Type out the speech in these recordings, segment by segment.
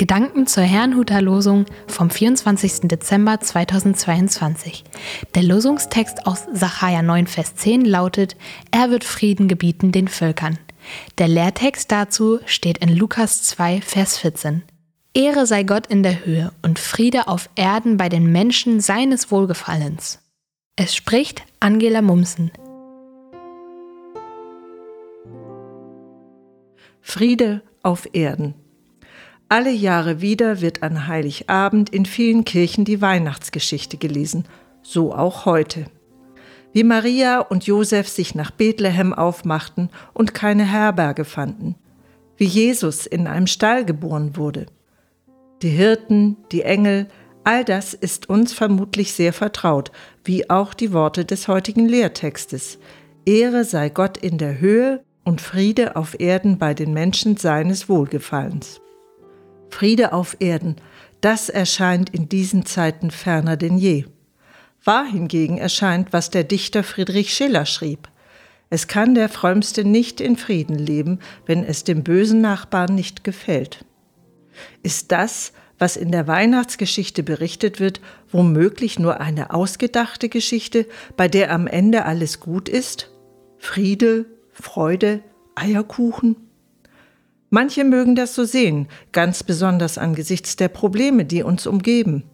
Gedanken zur Herrnhuter Losung vom 24. Dezember 2022. Der Losungstext aus Sacharja 9, Vers 10 lautet: Er wird Frieden gebieten den Völkern. Der Lehrtext dazu steht in Lukas 2, Vers 14. Ehre sei Gott in der Höhe und Friede auf Erden bei den Menschen seines Wohlgefallens. Es spricht Angela Mumsen. Friede auf Erden. Alle Jahre wieder wird an Heiligabend in vielen Kirchen die Weihnachtsgeschichte gelesen, so auch heute. Wie Maria und Josef sich nach Bethlehem aufmachten und keine Herberge fanden. Wie Jesus in einem Stall geboren wurde. Die Hirten, die Engel, all das ist uns vermutlich sehr vertraut, wie auch die Worte des heutigen Lehrtextes. Ehre sei Gott in der Höhe und Friede auf Erden bei den Menschen seines Wohlgefallens. Friede auf Erden, das erscheint in diesen Zeiten ferner denn je. Wahr hingegen erscheint, was der Dichter Friedrich Schiller schrieb. Es kann der Frömmste nicht in Frieden leben, wenn es dem bösen Nachbarn nicht gefällt. Ist das, was in der Weihnachtsgeschichte berichtet wird, womöglich nur eine ausgedachte Geschichte, bei der am Ende alles gut ist? Friede, Freude, Eierkuchen? Manche mögen das so sehen, ganz besonders angesichts der Probleme, die uns umgeben.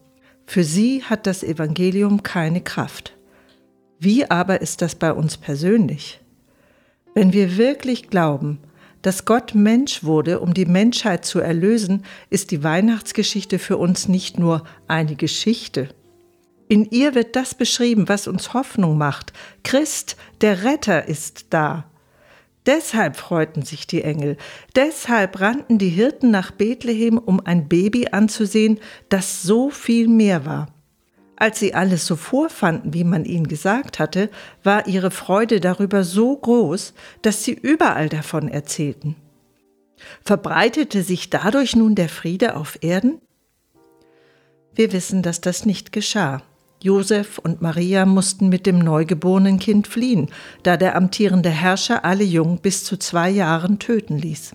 Für sie hat das Evangelium keine Kraft. Wie aber ist das bei uns persönlich? Wenn wir wirklich glauben, dass Gott Mensch wurde, um die Menschheit zu erlösen, ist die Weihnachtsgeschichte für uns nicht nur eine Geschichte. In ihr wird das beschrieben, was uns Hoffnung macht. Christ, der Retter, ist da. Deshalb freuten sich die Engel, deshalb rannten die Hirten nach Bethlehem, um ein Baby anzusehen, das so viel mehr war. Als sie alles so vorfanden, wie man ihnen gesagt hatte, war ihre Freude darüber so groß, dass sie überall davon erzählten. Verbreitete sich dadurch nun der Friede auf Erden? Wir wissen, dass das nicht geschah. Josef und Maria mussten mit dem neugeborenen Kind fliehen, da der amtierende Herrscher alle Jungen bis zu zwei Jahren töten ließ.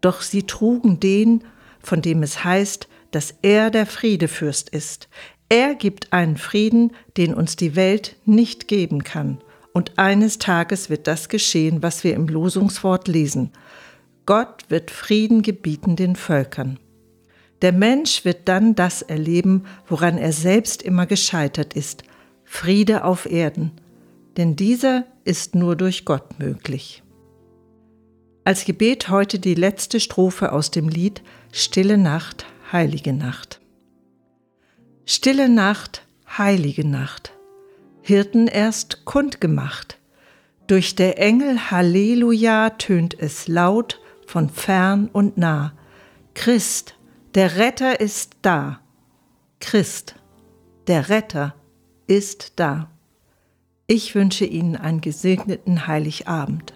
Doch sie trugen den, von dem es heißt, dass er der Friedefürst ist. Er gibt einen Frieden, den uns die Welt nicht geben kann. Und eines Tages wird das geschehen, was wir im Losungswort lesen. Gott wird Frieden gebieten den Völkern. Der Mensch wird dann das erleben, woran er selbst immer gescheitert ist, Friede auf Erden, denn dieser ist nur durch Gott möglich. Als Gebet heute die letzte Strophe aus dem Lied Stille Nacht, heilige Nacht. Stille Nacht, heilige Nacht, Hirten erst kundgemacht, durch der Engel Halleluja tönt es laut von fern und nah, Christ, der Retter ist da. Christ, der Retter ist da. Ich wünsche Ihnen einen gesegneten Heiligabend.